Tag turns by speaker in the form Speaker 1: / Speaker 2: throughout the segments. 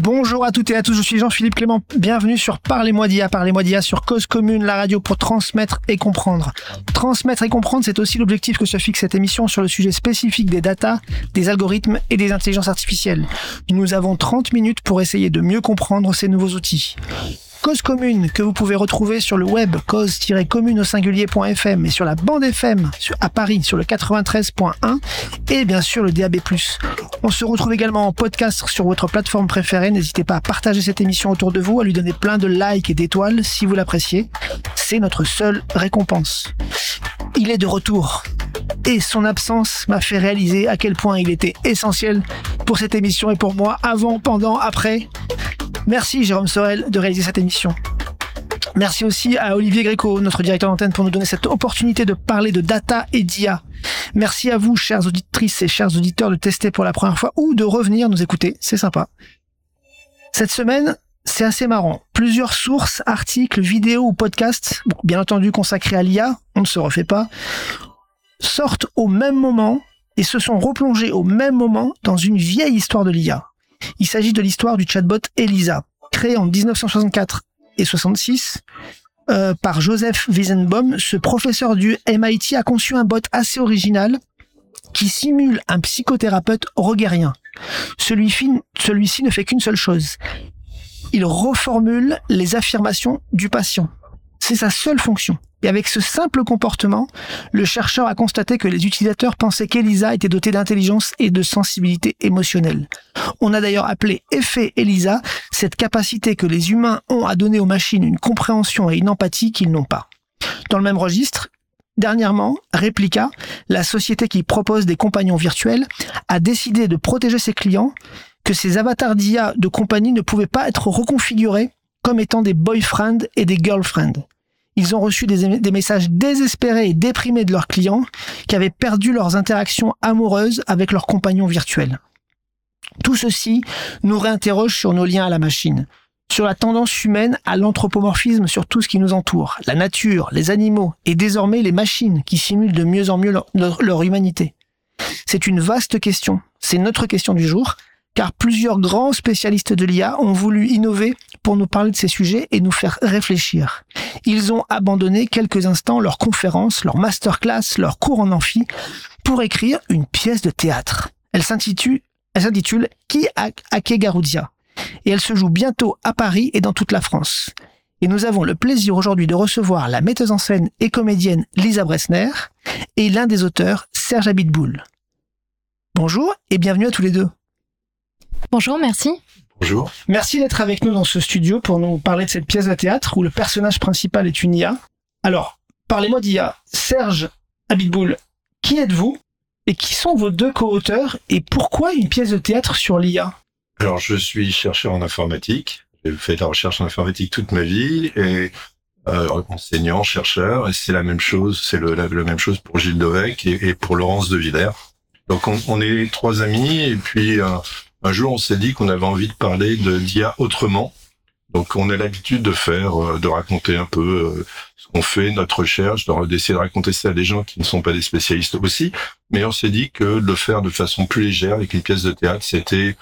Speaker 1: Bonjour à toutes et à tous, je suis Jean-Philippe Clément. Bienvenue sur Parlez-moi d'IA, Parlez-moi d'IA sur Cause Commune, la radio pour transmettre et comprendre. Transmettre et comprendre, c'est aussi l'objectif que se fixe cette émission sur le sujet spécifique des data, des algorithmes et des intelligences artificielles. Nous avons 30 minutes pour essayer de mieux comprendre ces nouveaux outils. Cause commune que vous pouvez retrouver sur le web cause-commune au singulier.fm et sur la bande FM à Paris sur le 93.1 et bien sûr le DAB+. On se retrouve également en podcast sur votre plateforme préférée. N'hésitez pas à partager cette émission autour de vous, à lui donner plein de likes et d'étoiles si vous l'appréciez. C'est notre seule récompense. Il est de retour et son absence m'a fait réaliser à quel point il était essentiel pour cette émission et pour moi avant, pendant, après. Merci Jérôme Sorel de réaliser cette émission. Merci aussi à Olivier Gréco, notre directeur d'antenne, pour nous donner cette opportunité de parler de data et d'IA. Merci à vous, chères auditrices et chers auditeurs, de tester pour la première fois ou de revenir nous écouter. C'est sympa. Cette semaine, c'est assez marrant. Plusieurs sources, articles, vidéos ou podcasts, bien entendu consacrés à l'IA, on ne se refait pas, sortent au même moment et se sont replongés au même moment dans une vieille histoire de l'IA. Il s'agit de l'histoire du chatbot Elisa, créé en 1964 et 66 euh, par Joseph Wiesenbaum. Ce professeur du MIT a conçu un bot assez original qui simule un psychothérapeute roguérien. Celui-ci ne fait qu'une seule chose. Il reformule les affirmations du patient. C'est sa seule fonction. Et avec ce simple comportement, le chercheur a constaté que les utilisateurs pensaient qu'Elisa était dotée d'intelligence et de sensibilité émotionnelle. On a d'ailleurs appelé effet Elisa cette capacité que les humains ont à donner aux machines une compréhension et une empathie qu'ils n'ont pas. Dans le même registre, Dernièrement, Replica, la société qui propose des compagnons virtuels, a décidé de protéger ses clients que ces avatars d'IA de compagnie ne pouvaient pas être reconfigurés comme étant des boyfriends et des girlfriends ils ont reçu des, messages désespérés et déprimés de leurs clients qui avaient perdu leurs interactions amoureuses avec leurs compagnons virtuels. Tout ceci nous réinterroge sur nos liens à la machine, sur la tendance humaine à l'anthropomorphisme sur tout ce qui nous entoure, la nature, les animaux et désormais les machines qui simulent de mieux en mieux leur humanité. C'est une vaste question, c'est notre question du jour, car plusieurs grands spécialistes de l'IA ont voulu innover pour nous parler de ces sujets et nous faire réfléchir. Ils ont abandonné quelques instants leurs conférences, leurs masterclass, leurs cours en amphi pour écrire une pièce de théâtre. Elle s'intitule, Qui a hacké Garoudia et elle se joue bientôt à Paris et dans toute la France. Et nous avons le plaisir aujourd'hui de recevoir la metteuse en scène et comédienne Lisa Bressner et l'un des auteurs, Serge Abitboul. Bonjour et bienvenue à tous les deux.
Speaker 2: Bonjour, merci.
Speaker 3: Bonjour.
Speaker 1: Merci d'être avec nous dans ce studio pour nous parler de cette pièce de théâtre où le personnage principal est une IA. Alors, parlez-moi d'IA. Serge Abitboul, qui êtes-vous et qui sont vos deux co-auteurs et pourquoi une pièce de théâtre sur l'IA
Speaker 3: Alors, je suis chercheur en informatique. J'ai fait de la recherche en informatique toute ma vie et euh, enseignant, chercheur, et c'est la même chose, c'est le, la, même chose pour Gilles Dovec et, pour Laurence de Villers. Donc on, on, est trois amis et puis euh, un jour, on s'est dit qu'on avait envie de parler de d'IA autrement. Donc, on a l'habitude de faire, euh, de raconter un peu euh, ce qu'on fait, notre recherche, d'essayer de raconter ça à des gens qui ne sont pas des spécialistes aussi. Mais on s'est dit que le faire de façon plus légère avec une pièce de théâtre, c'était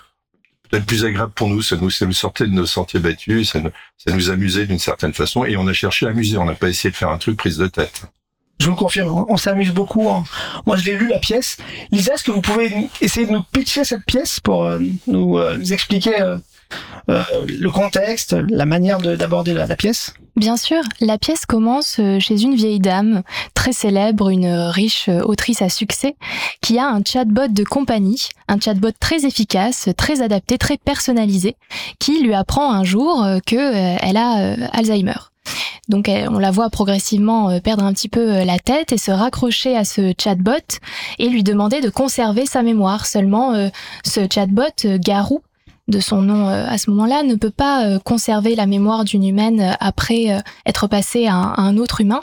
Speaker 3: peut-être plus agréable pour nous. Ça nous, ça nous sortait de nos sentiers battus, ça nous, ça nous amusait d'une certaine façon. Et on a cherché à amuser. On n'a pas essayé de faire un truc prise de tête.
Speaker 1: Je vous confirme, on s'amuse beaucoup. Moi, je l'ai lu la pièce. Lisa, est-ce que vous pouvez essayer de nous pitcher cette pièce pour euh, nous, euh, nous, expliquer euh, le contexte, la manière d'aborder la, la, pièce?
Speaker 2: Bien sûr, la pièce commence chez une vieille dame très célèbre, une riche autrice à succès, qui a un chatbot de compagnie, un chatbot très efficace, très adapté, très personnalisé, qui lui apprend un jour que elle a Alzheimer. Donc on la voit progressivement euh, perdre un petit peu euh, la tête et se raccrocher à ce chatbot et lui demander de conserver sa mémoire. Seulement euh, ce chatbot, Garou, de son nom à ce moment-là, ne peut pas conserver la mémoire d'une humaine après être passé à un autre humain.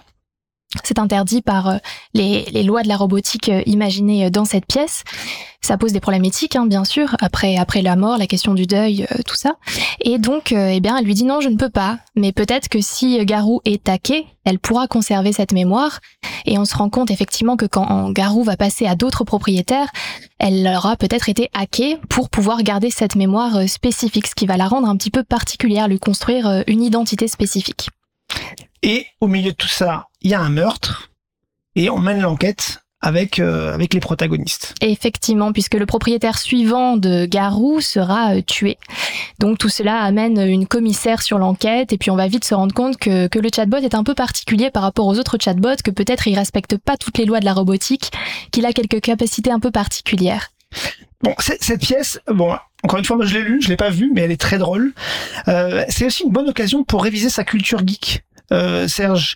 Speaker 2: C'est interdit par euh, les, lois de la robotique euh, imaginées euh, dans cette pièce. Ça pose des problèmes éthiques, hein, bien sûr, après, après la mort, la question du deuil, tout ça. Et donc, eh bien, elle lui dit non, je ne peux pas. Mais peut-être que si Garou est hacké, elle pourra conserver cette mémoire. Et on se rend compte effectivement que quand Garou va passer à d'autres propriétaires, elle aura peut-être été hackée pour pouvoir garder cette mémoire spécifique, ce qui va la rendre un petit peu particulière, lui construire une identité spécifique.
Speaker 1: Et au milieu de tout ça, il y a un meurtre et on mène l'enquête avec euh, avec les protagonistes.
Speaker 2: Effectivement, puisque le propriétaire suivant de Garou sera euh, tué. Donc tout cela amène une commissaire sur l'enquête et puis on va vite se rendre compte que, que le chatbot est un peu particulier par rapport aux autres chatbots, que peut-être il respecte pas toutes les lois de la robotique, qu'il a quelques capacités un peu particulières.
Speaker 1: Bon, cette pièce, bon, encore une fois, moi je l'ai lu, je l'ai pas vue, mais elle est très drôle. Euh, c'est aussi une bonne occasion pour réviser sa culture geek. Euh, Serge,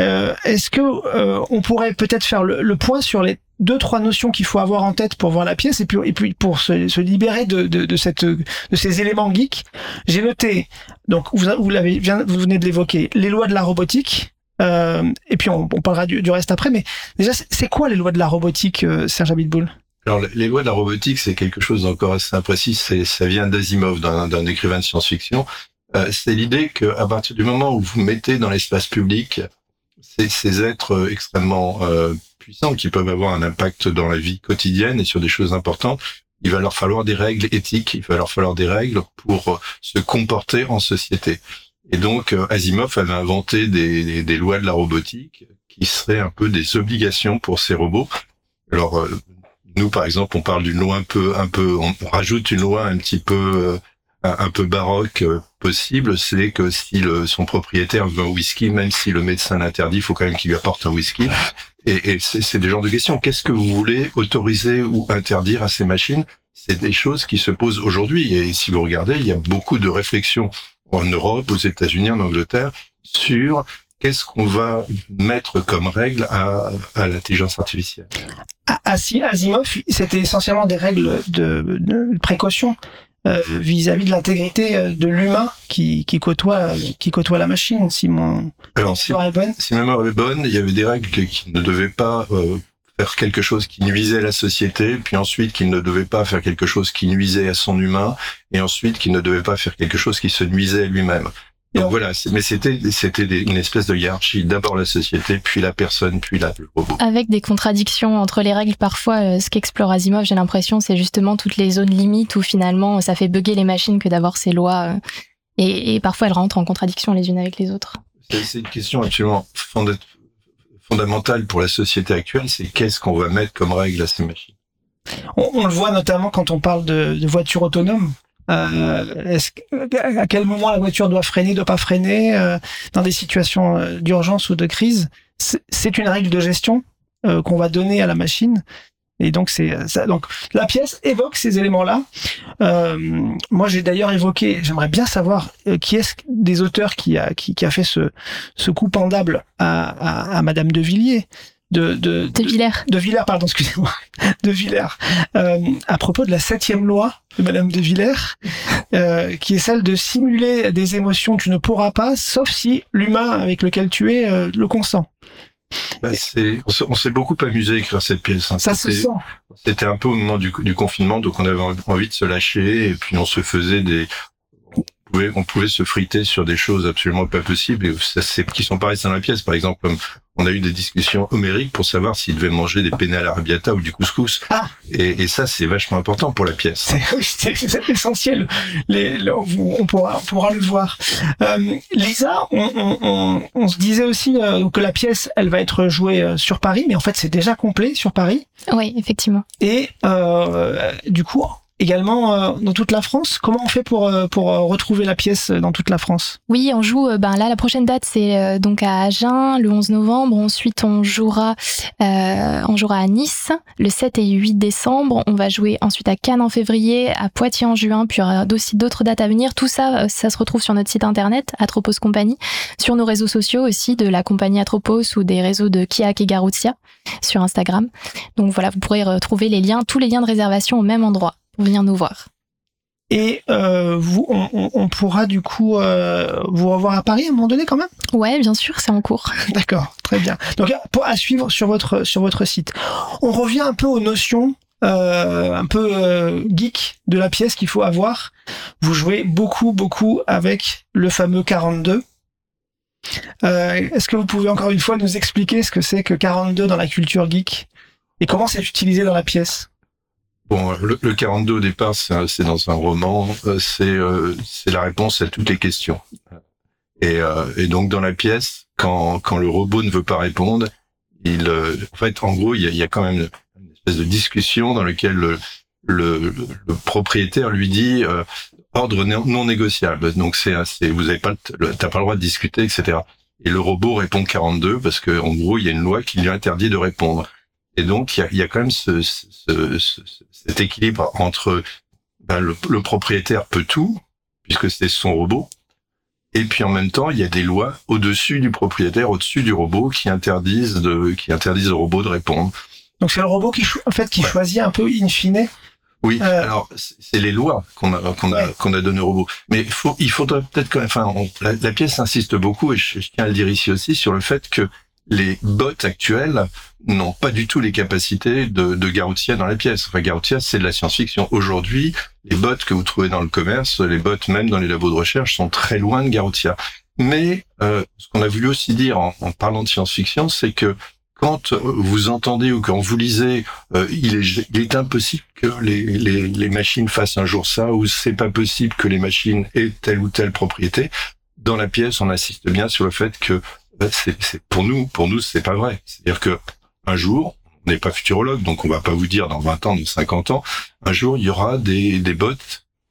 Speaker 1: euh, est-ce que euh, on pourrait peut-être faire le, point sur les deux trois notions qu'il faut avoir en tête pour voir la pièce et puis et puis pour se, se libérer de, de, de, cette de ces éléments geeks? J'ai noté donc vous vous l'avez vous venez de l'évoquer les lois de la robotique. Euh, et puis on, on parlera du, du, reste après, mais déjà c'est quoi les lois de la robotique, Serge Abitboul
Speaker 3: alors, les lois de la robotique, c'est quelque chose d'encore assez imprécis. Ça vient d'Asimov, d'un écrivain de science-fiction. Euh, c'est l'idée qu'à partir du moment où vous mettez dans l'espace public ces, ces, êtres euh, extrêmement euh, puissants qui peuvent avoir un impact dans la vie quotidienne et sur des choses importantes, il va leur falloir des règles éthiques, il va leur falloir des règles pour se comporter en société. Et donc Asimov avait inventé des, des, des, lois de la robotique qui seraient un peu des obligations pour ces robots. Alors nous, par exemple, on parle d'une loi un peu, un peu, on, rajoute une loi un petit peu un peu baroque euh, possible, c'est que si le, son propriétaire veut un whisky, même si le médecin l'interdit, il faut quand même qu'il lui apporte un whisky. Et, et c'est des genres de questions. Qu'est-ce que vous voulez autoriser ou interdire à ces machines? C'est des choses qui se posent aujourd'hui. Et si vous regardez, il y a beaucoup de réflexions en Europe, aux États-Unis, en Angleterre, sur qu'est-ce qu'on va mettre comme règle à, à l'intelligence artificielle.
Speaker 1: Asimov, c'était essentiellement des règles de, de précaution. Euh, vis-à-vis de l'intégrité euh, de l'humain qui, qui côtoie qui côtoie la machine. Si mon
Speaker 3: Alors, si, mémoire est bonne, si mémoire est bonne, il y avait des règles qui ne devaient pas euh, faire quelque chose qui nuisait à la société, puis ensuite qu'il ne devait pas faire quelque chose qui nuisait à son humain, et ensuite qu'il ne devait pas faire quelque chose qui se nuisait à lui-même. Donc voilà, mais c'était c'était une espèce de hiérarchie. D'abord la société, puis la personne, puis la, le robot.
Speaker 2: Avec des contradictions entre les règles. Parfois, euh, ce qu'explore Asimov, j'ai l'impression, c'est justement toutes les zones limites où finalement ça fait bugger les machines que d'avoir ces lois. Euh, et, et, parfois elles rentrent en contradiction les unes avec les autres.
Speaker 3: C'est une question absolument fondamentale pour la société actuelle. C'est qu'est-ce qu'on va mettre comme règle à ces machines?
Speaker 1: On, on, le voit notamment quand on parle de, de voitures autonomes. Euh, à quel moment la voiture doit freiner, doit pas freiner euh, dans des situations euh, d'urgence ou de crise C'est une règle de gestion qu'on va donner à la machine. Et donc c'est. Donc la pièce évoque ces éléments-là. moi, j'ai d'ailleurs évoqué. J'aimerais bien savoir qui est-ce des auteurs qui a qui, qui a fait ce ce coup pendable à, à, à Madame de Villiers de, de,
Speaker 2: de, Villers.
Speaker 1: De Villers, pardon, excusez-moi. De Villers. Euh, à propos de la septième loi de Madame de Villers, euh, qui est celle de simuler des émotions que tu ne pourras pas, sauf si l'humain avec lequel tu es euh, le consent.
Speaker 3: Bah, c'est, on s'est beaucoup amusé à écrire cette pièce. Hein.
Speaker 1: Ça se sent.
Speaker 3: C'était un peu au moment du, du, confinement, donc on avait envie de se lâcher, et puis on se faisait des, on pouvait, on pouvait se friter sur des choses absolument pas possibles, et ça, c'est, qui sont pareilles dans la pièce, par exemple, comme on a eu des discussions homériques pour savoir s'il devait manger des penne à l'arrabbiata ou du couscous.
Speaker 1: Ah.
Speaker 3: Et, et, ça, c'est vachement important pour la pièce.
Speaker 1: C'est essentiel. Les, on, pourra, on pourra le voir. Euh, Lisa, on, on, on, se disait aussi euh, que la pièce, elle va être jouée euh, sur Paris, mais en fait, c'est déjà complet sur Paris.
Speaker 2: Oui, effectivement.
Speaker 1: Et euh, du coup, également euh, dans toute la France? Comment on fait pour, euh, pour euh, retrouver la pièce dans toute la France?
Speaker 2: Oui, on joue, ben là, la prochaine date, c'est donc à Agen, le 11 novembre. Ensuite, on jouera, on jouera à Nice, le 7 et 8 décembre. On va jouer ensuite à Cannes en février, à Poitiers en juin, puis il y aura aussi d'autres dates à venir. Tout ça, ça se retrouve sur notre site internet, Atropos Compagnie, sur nos réseaux sociaux aussi, de la compagnie Atropos ou des réseaux de Kiak et Garoutia sur Instagram. Donc voilà, vous pourrez retrouver les liens, tous les liens de réservation au même endroit venir nous voir.
Speaker 1: Et euh, vous, on, on- on pourra du coup euh, vous revoir à Paris à un moment donné quand même?
Speaker 2: Ouais, bien sûr, c'est en cours.
Speaker 1: D'accord, très bien. Donc pour, à suivre sur votre sur votre site. On revient un peu aux notions euh, un peu euh, geek de la pièce qu'il faut avoir. Vous jouez beaucoup beaucoup avec le fameux 42. Euh, Est-ce que vous pouvez encore une fois nous expliquer ce que c'est que 42 dans la culture geek? Et comment c'est utilisé dans la pièce?
Speaker 3: Bon, le, le 42 au départ, c'est dans un roman, euh, c'est euh, la réponse à toutes les questions. Et, euh, et donc dans la pièce, quand, quand le robot ne veut pas répondre, il, euh, en fait, en gros, il y a, y a quand même une espèce de discussion dans laquelle le, le, le- propriétaire lui dit euh, ordre non, négociable. Donc c'est, vous avez pas, t'as pas le droit de discuter, etc. Et le robot répond 42 parce que en gros, il y a une loi qui lui interdit de répondre. Et donc, il y a, il y a quand même ce, ce- ce- ce- cet équilibre entre ben, le, le propriétaire peut tout, puisque c'est son robot, et puis en même temps, il y a des lois au-dessus du propriétaire, au-dessus du robot, qui interdisent de, qui interdisent au robot de répondre.
Speaker 1: Donc c'est le robot qui cho- en fait qui
Speaker 3: Ouais.
Speaker 1: choisit un peu in fine.
Speaker 3: Oui,
Speaker 1: Euh,
Speaker 3: alors c'est les lois qu'on a qu'on a
Speaker 1: Ouais.
Speaker 3: qu'on a données au robot. Mais il faut il faudrait peut-être quand même. Enfin, on- la, la pièce insiste beaucoup et je, je tiens à le dire ici aussi sur le fait que les bots actuels n'ont pas du tout les capacités de, de Garoutia dans la pièce. Enfin, Garoutia, c'est de la science-fiction. Aujourd'hui, les bots que vous trouvez dans le commerce, les bots même dans les labos de recherche, sont très loin de Garoutia. Mais euh, ce qu'on a voulu aussi dire en, en parlant de science-fiction, c'est que quand vous entendez ou quand vous lisez, euh, il, est, il est impossible que les, les, les machines fassent un jour ça, ou c'est pas possible que les machines aient telle ou telle propriété. Dans la pièce, on insiste bien sur le fait que c'est c'est- pour nous, pour nous, c'est pas vrai. C'est-à-dire que un jour, on n'est pas futurologue, donc on va pas vous dire dans 20 ans, dans 50 ans, un jour il y aura des, des bots.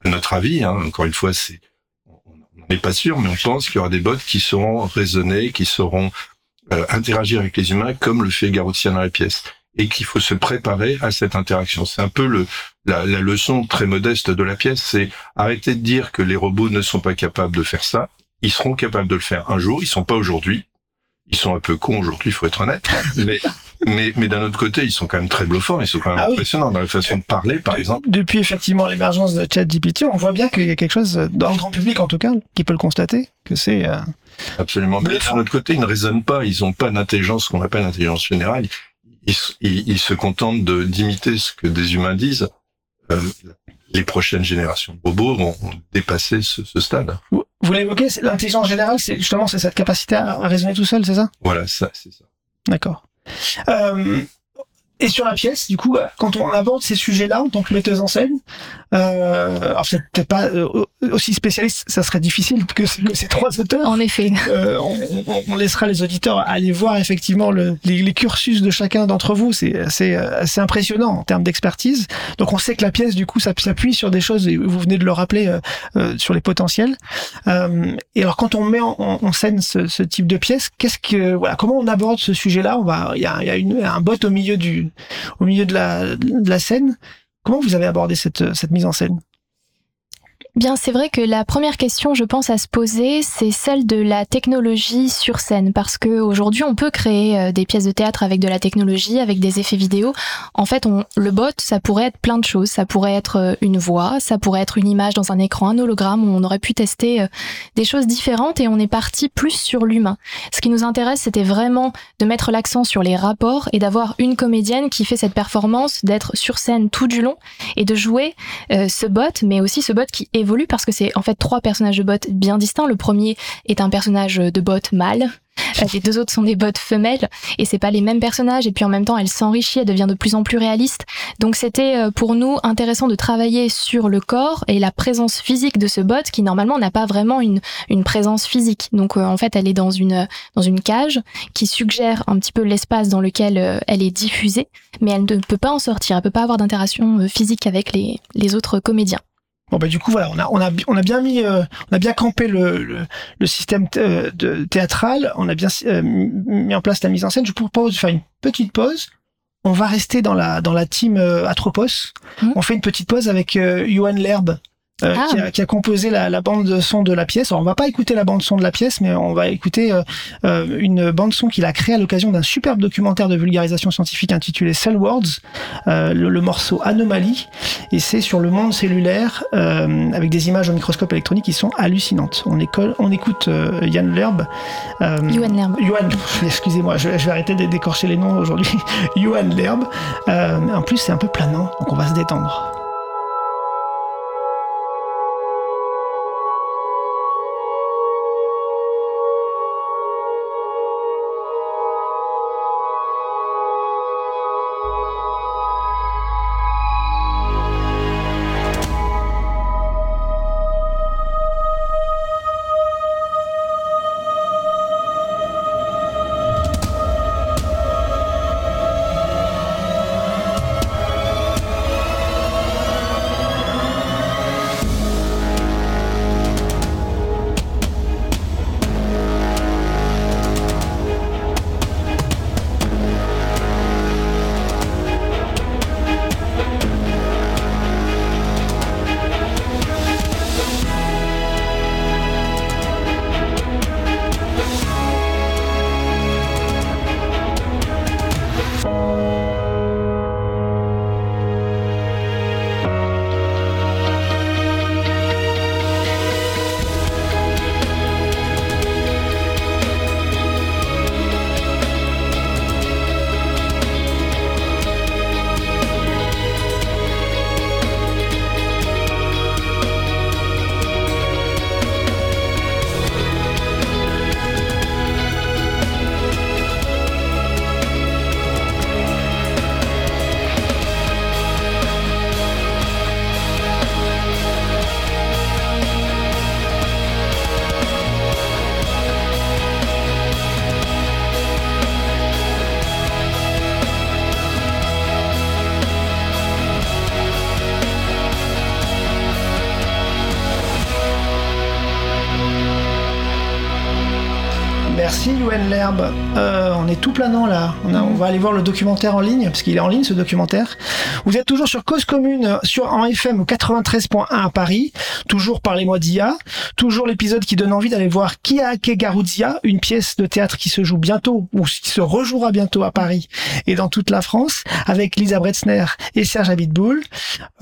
Speaker 3: À notre avis, hein, encore une fois, c'est on n'est pas sûr, mais on pense qu'il y aura des bots qui sauront raisonner, qui sauront euh, interagir avec les humains comme le fait Garoutia dans la pièce et qu'il faut se préparer à cette interaction. C'est un peu la, la leçon très modeste de la pièce, c'est arrêter de dire que les robots ne sont pas capables de faire ça. Ils seront capables de le faire un jour, ils sont pas aujourd'hui. Ils sont un peu cons aujourd'hui, il faut être honnête. Mais, mais, mais d'un autre côté, ils sont quand même très bluffants, ils sont quand même
Speaker 1: Ah oui.
Speaker 3: impressionnants dans la façon de parler, par exemple.
Speaker 1: Depuis effectivement l'émergence de ChatGPT, on voit bien qu'il y a quelque chose dans le grand public en tout cas qui peut le constater que c'est euh,
Speaker 3: Absolument. Mais d'un autre côté, ils ne raisonnent pas, ils n'ont pas d'intelligence, ce qu'on appelle l'intelligence générale. Ils, ils, ils se contentent de d'imiter ce que des humains disent. Euh, les prochaines générations de robots vont vont dépasser ce, ce stade.
Speaker 1: Vous, l'évoquez, c'est- l'intelligence générale, c'est justement c'est cette capacité à, à raisonner tout seul, c'est ça?
Speaker 3: Voilà, ça, c'est ça.
Speaker 1: D'accord. Euh, et sur la pièce, du coup, quand on aborde ces sujets-là en tant que metteuse en scène, euh, alors c'est peut-être pas euh, aussi spécialiste, ça serait difficile que, que ces trois auteurs.
Speaker 2: En effet.
Speaker 1: Euh, on, laissera les auditeurs aller voir effectivement le, les, les cursus de chacun d'entre vous. C'est assez, assez impressionnant en termes d'expertise. Donc on sait que la pièce, du coup, ça s'appuie sur des choses, et vous venez de le rappeler, euh, euh, sur les potentiels. Et alors quand on met en, scène ce, ce type de pièce, qu'est-ce que, voilà, comment on aborde ce sujet-là? On va, il y a, il y a une, un bot au milieu du, au milieu de la, scène. Comment vous avez abordé cette mise en scène?
Speaker 2: Bien, c'est vrai que la première question, je pense, à se poser, c'est celle de la technologie sur scène, parce que aujourd'hui, on peut créer euh, des pièces de théâtre avec de la technologie, avec des effets vidéo. En fait, on, le bot, ça pourrait être plein de choses. Ça pourrait être euh, une voix, ça pourrait être une image dans un écran, un hologramme. où On aurait pu tester euh, des choses différentes et on est parti plus sur l'humain. Ce qui nous intéresse, c'était vraiment de mettre l'accent sur les rapports et d'avoir une comédienne qui fait cette performance, d'être sur scène tout du long et de jouer ce bot, mais aussi ce bot qui évolue parce que c'est en fait trois personnages de bot bien distincts. Le premier est un personnage de bot mâle. Euh, Les deux autres sont des bots femelles et c'est pas les mêmes personnages et puis en même temps elle s'enrichit, elle devient de plus en plus réaliste. Donc c'était euh, pour nous intéressant de travailler sur le corps et la présence physique de ce bot qui normalement n'a pas vraiment une, présence physique. Donc euh, en fait elle est dans une, dans une cage qui suggère un petit peu l'espace dans lequel elle est diffusée mais elle ne peut pas en sortir, elle peut pas avoir d'interaction physique avec les, les autres comédiens.
Speaker 1: Bon bah du coup voilà, on a on a on a bien mis euh, on a bien campé le le, le système euh, de, théâtral, on a bien euh, mis en place la mise en scène. Je vous propose de faire une petite pause. On va rester dans la dans la team euh, Atropos.
Speaker 2: Mhm.
Speaker 1: On fait une petite pause avec euh, Johan Lerbe. Euh,
Speaker 2: Ah.
Speaker 1: qui, a, qui a composé la, la bande son de la pièce. Alors, on va pas écouter la bande son de la pièce, mais on va écouter euh, euh, une bande son qu'il a créée à l'occasion d'un superbe documentaire de vulgarisation scientifique intitulé Cell Words, euh, le, le morceau Anomalie, et c'est sur le monde cellulaire euh, avec des images au microscope électronique qui sont hallucinantes. On, école, on écoute euh, Yann Lerb. Euh,
Speaker 2: Yuan Lerb.
Speaker 1: Yuan, excusez-moi, je, je vais arrêter de d'écorcher les noms aujourd'hui. Yuan Lerb. Euh, en plus, c'est un peu planant, donc on va se détendre. Euh, on est tout planant là. On, a- va aller voir le documentaire en ligne, parce qu'il est en ligne ce documentaire. Vous êtes toujours sur Cause Commune, sur, en FM 93.1 à Paris. Toujours Parlez-moi d'IA. Toujours l'épisode qui donne envie d'aller voir Kiake Garuzia, une pièce de théâtre qui se joue bientôt, ou qui se rejouera bientôt à Paris et dans toute la France, avec Lisa Bretzner et Serge Abitboul.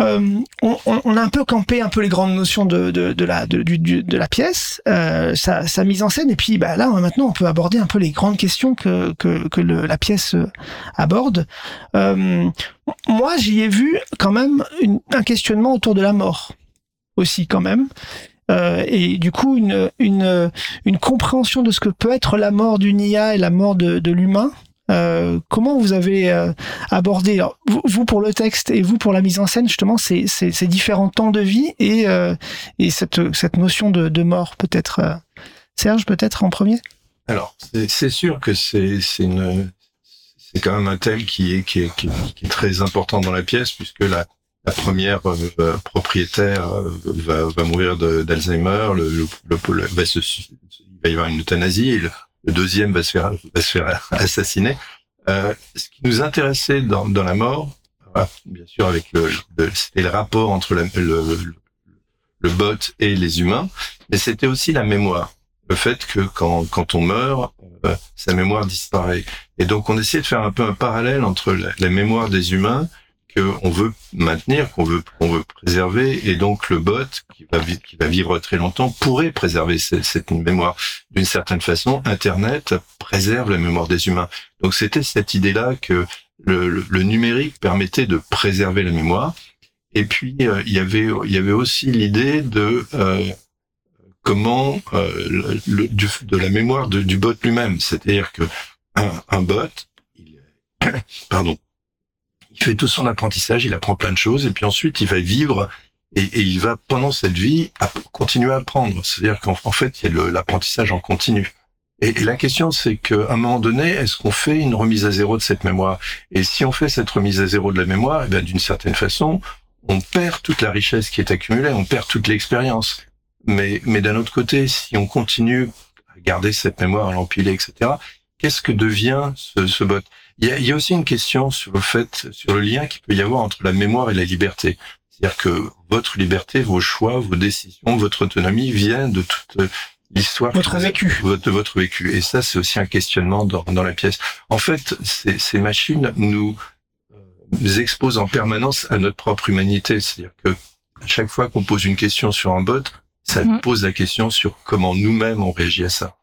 Speaker 1: Euh, on, on- on a un peu campé un peu les grandes notions de, de, de la, de, du- de la pièce, euh, sa, sa mise en scène, et puis bah, là maintenant on peut aborder un peu les grandes questions que, que, la pièce euh, aborde. Euh, moi j'y ai vu quand même un questionnement autour de la mort aussi quand même. Euh, et du coup une, une, compréhension de ce que peut être la mort d'une IA et la mort de, l'humain. Comment vous avez abordé vous, pour le texte et vous pour la mise en scène justement ces, ces, différents temps de vie et, et cette, cette notion de, mort peut-être Serge peut-être en premier?
Speaker 3: Alors, c'est sûr que c'est une c'est quand même un thème qui est qui est, qui est, qui est très important dans la pièce puisque la la première euh, propriétaire euh, va, va mourir d'Alzheimer, le, le, le- va se, il va y avoir une euthanasie, et le, le deuxième va se faire va se faire assassiner. Euh, ce qui nous intéressait dans, dans la mort, voilà, bien sûr avec le, c'était le rapport entre le, le bot et les humains, mais c'était aussi la mémoire le fait que quand, quand on meurt, euh, sa mémoire disparaît. Et donc on essaie de faire un peu un parallèle entre la, mémoire des humains qu'on veut maintenir, qu'on veut, qu'on veut préserver, et donc le bot qui va, vi- qui va vivre très longtemps pourrait préserver cette, cette mémoire. D'une certaine façon, Internet préserve la mémoire des humains. Donc c'était cette idée-là que le, le- le numérique permettait de préserver la mémoire. Et puis euh, il y avait il y avait aussi l'idée de euh, comment euh, le, du- de la mémoire de- du bot lui-même. C'est-à-dire que un, un bot, pardon, il fait tout son apprentissage, il apprend plein de choses, et puis ensuite il va vivre et, et il va pendant cette vie continuer à apprendre. C'est-à-dire qu'en en fait, il y a l'apprentissage en continu. Et, et la question, c'est qu'à un moment donné, est-ce qu'on fait une remise à zéro de cette mémoire? Et si on fait cette remise à zéro de la mémoire, eh bien, d'une certaine façon, on perd toute la richesse qui est accumulée, on perd toute l'expérience. Mais, mais d'un autre côté, si on continue à garder cette mémoire, à l'empiler, etc., qu'est-ce que devient ce, ce bot? Il y, a, il y a aussi une question sur le fait, sur le lien qu'il peut y avoir entre la mémoire et la liberté. C'est-à-dire que votre liberté, vos choix, vos décisions, votre autonomie viennent de toute euh, l'histoire.
Speaker 1: Votre vécu.
Speaker 3: Votre, votre vécu. Et ça, c'est aussi un questionnement dans, dans la pièce. En fait, ces, ces machines nous, euh, nous expose en permanence à notre propre humanité. C'est-à-dire que à chaque fois qu'on pose une question sur un bot, ça
Speaker 2: Mhm.
Speaker 3: pose la question sur comment nous-mêmes on réagit à ça.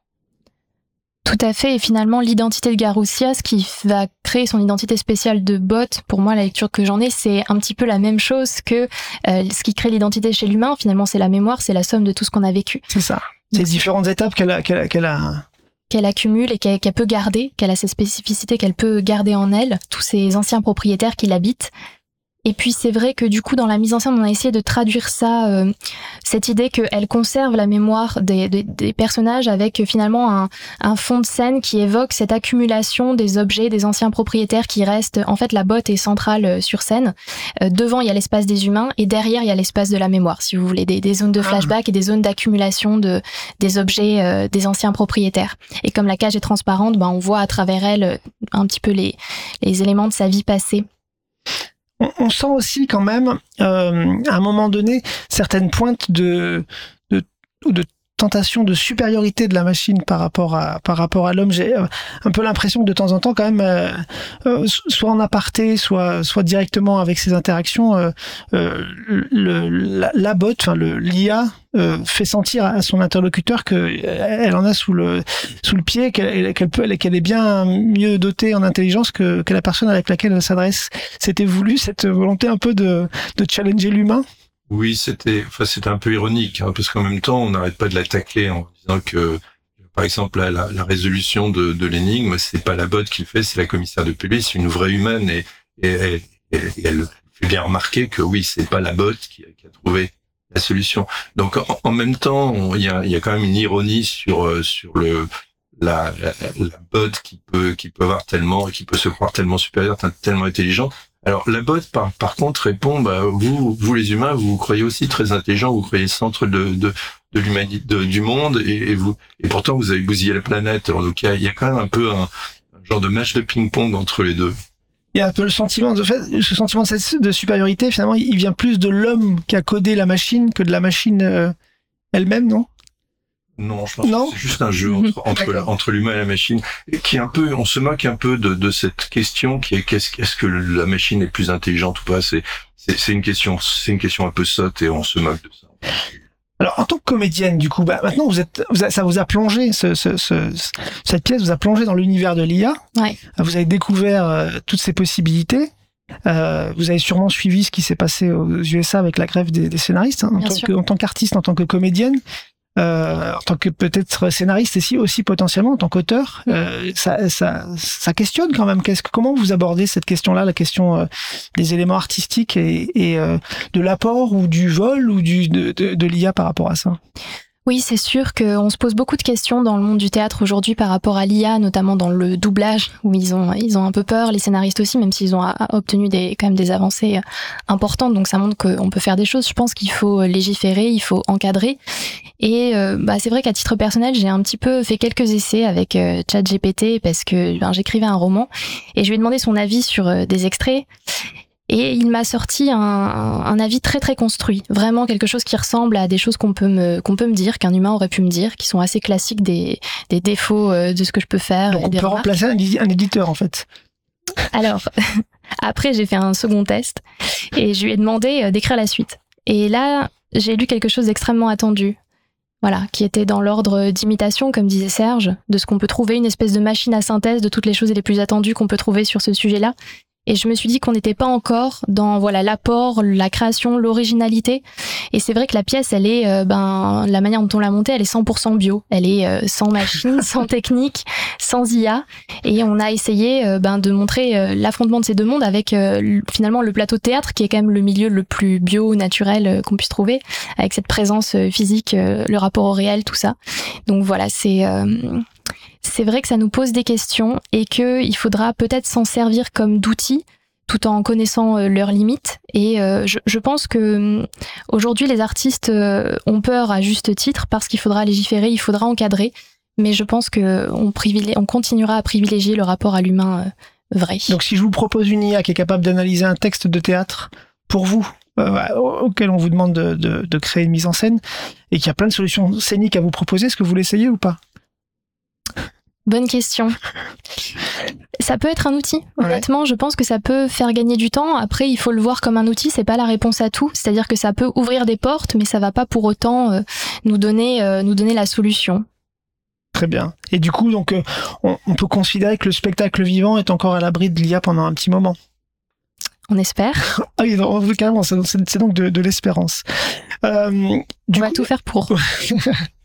Speaker 2: Tout à fait. Et finalement, l'identité de Garousia, ce qui va créer son identité spéciale de bot, pour moi, la lecture que j'en ai, c'est un petit peu la même chose que euh, ce qui crée l'identité chez l'humain. Finalement, c'est la mémoire, c'est la somme de tout ce qu'on a vécu,
Speaker 1: C'est ça. C'est différentes étapes qu'elle a, qu'elle a, qu'elle a.
Speaker 2: qu'elle accumule et qu'elle qu'elle peut garder, qu'elle a ses spécificités, qu'elle peut garder en elle, tous ces anciens propriétaires qui l'habitent. Et puis c'est vrai que du coup dans la mise en scène on a essayé de traduire ça, euh, cette idée qu'elle conserve la mémoire des, des, des personnages avec euh, finalement un, un fond de scène qui évoque cette accumulation des objets des anciens propriétaires qui restent. En fait la botte est centrale euh, sur scène. Euh, devant il y a l'espace des humains et derrière il y a l'espace de la mémoire, si vous voulez, des, des zones de flashback et des zones d'accumulation de des objets euh, des anciens propriétaires. Et comme la cage est transparente, ben on voit à travers elle un petit peu les les éléments de sa vie passée.
Speaker 1: On, sent aussi quand même, euh, à un moment donné, certaines pointes de, de de supériorité de la machine par rapport à par rapport à l'homme. J'ai euh, un peu l'impression que de temps en temps, quand même, euh, euh, soit en aparté, soit soit directement avec ses interactions, la, la bot, enfin l'IA fait sentir à son interlocuteur que euh, elle en a sous le sous le pied, qu'elle qu'elle qu'elle est bien mieux dotée en intelligence que, que la personne avec laquelle elle s'adresse. C'était voulu cette volonté un peu de de challenger l'humain?
Speaker 3: Oui, c'était, enfin, c'était un peu ironique, hein, parce qu'en même temps, on n'arrête pas de l'attaquer en disant que, par exemple, la, la, résolution de, de l'énigme, c'est pas la botte qui le fait, c'est la commissaire de police, une vraie humaine, et, et, et- et elle fait bien remarquer que oui, c'est pas la botte qui, qui a trouvé la solution. Donc, en, en même temps, il y a, y a quand même une ironie sur euh, sur le la, la, la botte qui peut qui peut avoir tellement qui peut se croire tellement supérieure, tellement intelligente. Alors la botte par par contre répond bah vous vous les humains vous vous croyez aussi très intelligents, vous croyez centre de de de l'humanité du monde et, et vous et pourtant vous avez bousillé la planète. Alors, donc il y a, y a quand même un peu un, un genre de match de ping-pong entre les deux.
Speaker 1: Il y a un peu le sentiment de fait, ce sentiment de supériorité. Finalement, il vient plus de l'homme qui a codé la machine que de la machine euh, elle-même, non?
Speaker 3: Non, je pense
Speaker 1: Non.
Speaker 3: que c'est juste un jeu entre entre, la- entre l'humain et la machine et qui est un peu on se moque un peu de, de cette question qui est qu'est-ce est-ce que la machine est plus intelligente ou pas? C'est c'est c'est une question c'est une question un peu sotte et on se moque de ça.
Speaker 1: Alors, en tant que comédienne, du coup, bah, maintenant, vous êtes, vous a- ça vous a plongé, ce, ce, ce- ce- cette pièce vous a plongé dans l'univers de l'IA.
Speaker 2: Ouais.
Speaker 1: Vous avez découvert euh, toutes ces possibilités. Euh, vous avez sûrement suivi ce qui s'est passé aux USA avec la grève des, des scénaristes, hein, en,
Speaker 2: Bien
Speaker 1: tant
Speaker 2: sûr.
Speaker 1: que, en tant qu'artiste, en tant que comédienne. Euh, en tant que peut-être scénariste aussi, aussi potentiellement en tant qu'auteur, euh, ça, questionne quand même. Qu'est-ce que, comment vous abordez cette question-là, la question euh, des éléments artistiques et, et euh, de l'apport ou du vol ou de, de l'IA par rapport à ça?
Speaker 2: Oui, c'est sûr qu'on se pose beaucoup de questions dans le monde du théâtre aujourd'hui par rapport à l'IA, notamment dans le doublage, où ils ont, ils ont un peu peur, les scénaristes aussi, même s'ils ont obtenu des, quand même des avancées euh, importantes. Donc ça montre qu'on peut faire des choses. Je pense qu'il faut légiférer, il faut encadrer. Et euh, bah, c'est vrai qu'à titre personnel, j'ai un petit peu fait quelques essais avec euh, ChatGPT parce que ben, j'écrivais un roman et je lui ai demandé son avis sur euh, des extraits. Et il m'a sorti un, un avis très très construit, vraiment quelque chose qui ressemble à des choses qu'on peut me qu'on peut me dire, qu'un humain aurait pu me dire, qui sont assez classiques des, des défauts euh, de ce que je peux faire.
Speaker 1: Donc on peut
Speaker 2: remarques.
Speaker 1: remplacer un éditeur en fait.
Speaker 2: Alors, après, j'ai fait un second test et je lui ai demandé euh, d'écrire la suite. Et là, j'ai lu quelque chose d'extrêmement attendu. Voilà, qui était dans l'ordre d'imitation, comme disait Serge, de ce qu'on peut trouver, une espèce de machine à synthèse de toutes les choses les plus attendues qu'on peut trouver sur ce sujet-là. Et je me suis dit qu'on n'était pas encore dans voilà l'apport, la création, l'originalité. Et c'est vrai que la pièce, elle est, euh, ben, la manière dont on l'a montée, elle est 100% bio. Elle est euh, sans machine, sans technique, sans IA. Et on a essayé euh, ben, de montrer euh, l'affrontement de ces deux mondes avec finalement le plateau théâtre, qui est quand même le milieu le plus bio, naturel qu'on puisse trouver, avec cette présence physique, le rapport au réel, tout ça. Donc voilà, c'est c'est vrai que ça nous pose des questions et qu'il faudra peut-être s'en servir comme d'outils tout en connaissant euh, leurs limites. Et euh, je, pense que hum, aujourd'hui, les artistes euh, ont peur à juste titre parce qu'il faudra légiférer, il faudra encadrer. Mais je pense que on, continuera à privilégier le rapport à l'humain vrai.
Speaker 1: Donc si je vous propose une IA qui est capable d'analyser un texte de théâtre pour vous, au- auquel on vous demande de, créer une mise en scène, et qu'il y a plein de solutions scéniques à vous proposer, est-ce que vous l'essayez ou pas?
Speaker 2: Bonne question. Ça peut être un outil. Honnêtement, je pense que ça peut faire gagner du temps. Après, il faut le voir comme un outil. C'est pas la réponse à tout. C'est-à-dire que ça peut ouvrir des portes, mais ça va pas pour autant euh, nous donner euh, nous donner la solution.
Speaker 1: Très bien. Et du coup, donc, euh, on, on peut considérer que le spectacle vivant est encore à l'abri de l'IA pendant un petit moment.
Speaker 2: On espère.
Speaker 1: Ah oui, carrément, c'est donc de, de l'espérance. Euh,
Speaker 2: On va
Speaker 1: coup,
Speaker 2: tout faire pour.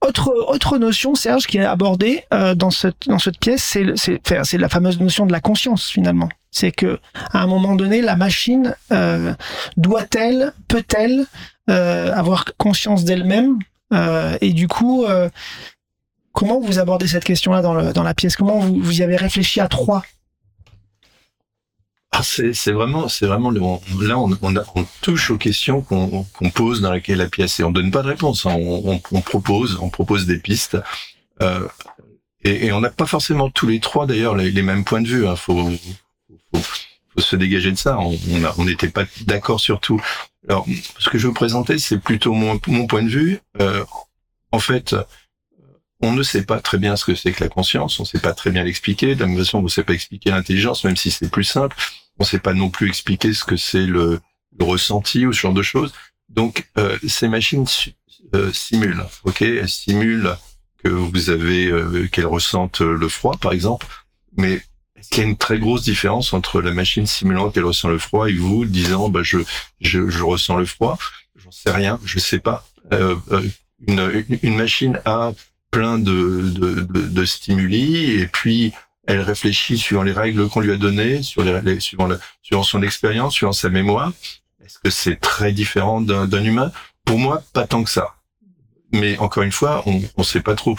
Speaker 1: autre, autre notion, Serge, qui est abordée euh, dans, cette, dans cette pièce, c'est c'est c'est la fameuse notion de la conscience, finalement. C'est que à un moment donné, la machine euh, doit-elle, peut-elle euh, avoir conscience d'elle-même Euh, Et du coup, euh, comment vous abordez cette question-là dans, le- dans la pièce? Comment vous, vous y avez réfléchi à trois?
Speaker 3: Ah, c'est vraiment, c'est vraiment on- là on, on, a- on touche aux questions qu'on qu'on pose dans laquelle la pièce et on donne pas de réponse. hein. On, on- propose, on propose des pistes. Euh, et, et on n'a pas forcément tous les trois d'ailleurs les, mêmes points de vue. Hein. Faut, faut, faut, se dégager de ça. On n'était pas d'accord sur tout. Alors, ce que je veux présenter, c'est plutôt mon, mon point de vue. Euh, en fait, on ne sait pas très bien ce que c'est que la conscience. On ne sait pas très bien l'expliquer. De la même façon, on ne sait pas expliquer l'intelligence, même si c'est plus simple. On sait pas non plus expliquer ce que c'est le, le ressenti ou ce genre de choses. Donc, euh, ces machines euh, simulent, ok? Elles simulent que vous avez, euh, qu'elles ressentent le froid, par exemple. Mais est-ce qu'il y a une très grosse différence entre la machine simulant qu'elle ressent le froid et vous disant, bah, je, je, je ressens le froid? J'en sais rien, je sais pas. Euh, euh, une- une machine a plein de, de, de, de stimuli et puis elle réfléchit suivant les règles qu'on lui a données, sur suivant, suivant son expérience, suivant sa mémoire. Est-ce que c'est très différent d'un humain? Pour moi, pas tant que ça. Mais encore une fois, on ne sait pas trop.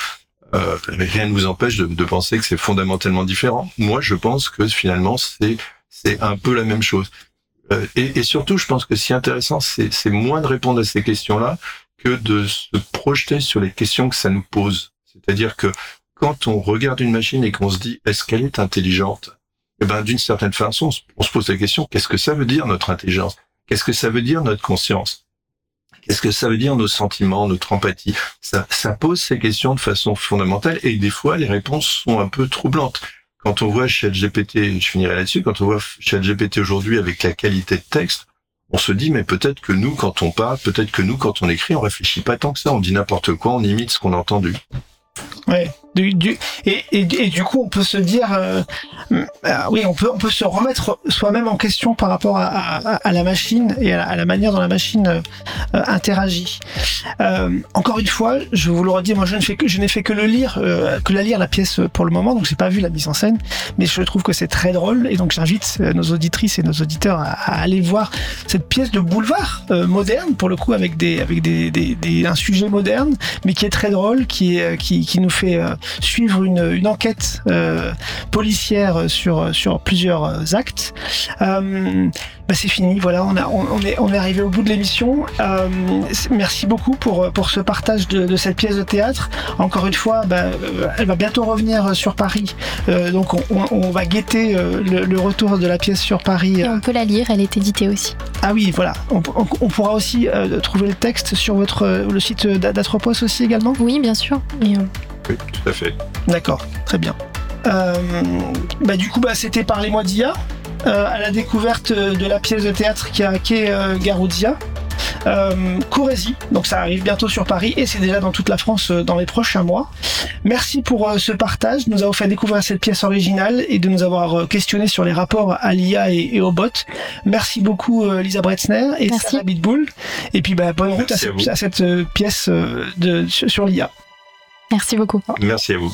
Speaker 3: Euh, rien ne vous empêche de, de penser que c'est fondamentalement différent. Moi, je pense que finalement, c'est c'est un peu la même chose. Euh, et, et surtout, je pense que est intéressant, c'est moins de répondre à ces questions-là que de se projeter sur les questions que ça nous pose. C'est-à-dire que quand on regarde une machine et qu'on se dit est-ce qu'elle est intelligente? Eh ben d'une certaine façon, on se- pose la question qu'est-ce que ça veut dire notre intelligence? Qu'est-ce que ça veut dire notre conscience? Qu'est-ce que ça veut dire nos sentiments, notre empathie? Ça, ça pose ces questions de façon fondamentale et des fois les réponses sont un peu troublantes. Quand on voit ChatGPT, je finirai là-dessus, quand on voit ChatGPT aujourd'hui avec la qualité de texte, on se dit mais peut-être que nous quand on parle, peut-être que nous quand on écrit, on réfléchit pas tant que ça, on dit n'importe quoi, on imite ce qu'on a entendu.
Speaker 1: Ouais. Et, et, et du coup, on peut se dire, euh, euh, oui, on peut, on peut se remettre soi-même en question par rapport à, à, la machine et à la, manière dont la machine euh, interagit. Encore une fois, je vous le redis, moi, je n'ai fait que le lire, que la lire la pièce pour le moment, donc j'ai pas vu la mise en scène, mais je trouve que c'est très drôle et donc j'invite nos auditrices et nos auditeurs à, aller voir cette pièce de boulevard moderne pour le coup avec des, avec des, des, un sujet moderne, mais qui est très drôle, qui, qui, qui nous fait euh, suivre une, enquête euh, policière sur, sur plusieurs euh, actes. Euh, bah c'est fini, voilà, on, a, on, on est, on est arrivé au bout de l'émission. Euh, merci beaucoup pour, pour ce partage de, de cette pièce de théâtre. Encore une fois, bah, euh, elle va bientôt revenir sur Paris, Euh, donc on, on- on va guetter euh, le, le retour de la pièce sur Paris.
Speaker 2: Et on peut la lire, elle est éditée aussi.
Speaker 1: Ah oui, voilà, on, on- on pourra aussi euh, trouver le texte sur votre, euh, le site d'Atropos aussi également
Speaker 2: Oui, bien sûr. Et, euh,
Speaker 3: Oui, tout à fait.
Speaker 1: D'accord, très bien. Euh, bah, du coup, bah, c'était Parlez-moi d'IA, euh, à la découverte de la pièce de théâtre qui a hacké euh, Garoudzia. Euh, Corésie, donc ça arrive bientôt sur Paris et c'est déjà dans toute la France euh, dans les prochains mois. Merci pour euh, ce partage, nous avoir fait découvrir cette pièce originale et de nous avoir euh, questionné sur les rapports à l'IA et, et aux bots. Merci beaucoup euh, Lisa Bretzner et
Speaker 2: Merci.
Speaker 1: Sarah Bitbull. Et puis bah, bonne route à
Speaker 3: à
Speaker 1: cette,
Speaker 3: vous.
Speaker 1: à cette, euh, pièce euh, de, sur, sur l'IA.
Speaker 2: merci beaucoup.
Speaker 3: Merci à vous.